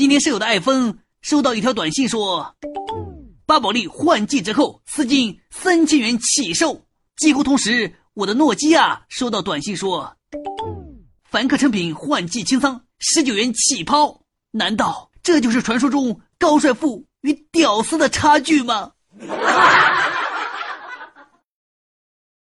今天舍友的爱疯收到一条短信说，巴宝莉换季折扣丝巾三千元起售。几乎同时，我的诺基亚收到短信说，凡客成品换季清仓十九元起抛。难道这就是传说中高帅富与屌丝的差距吗？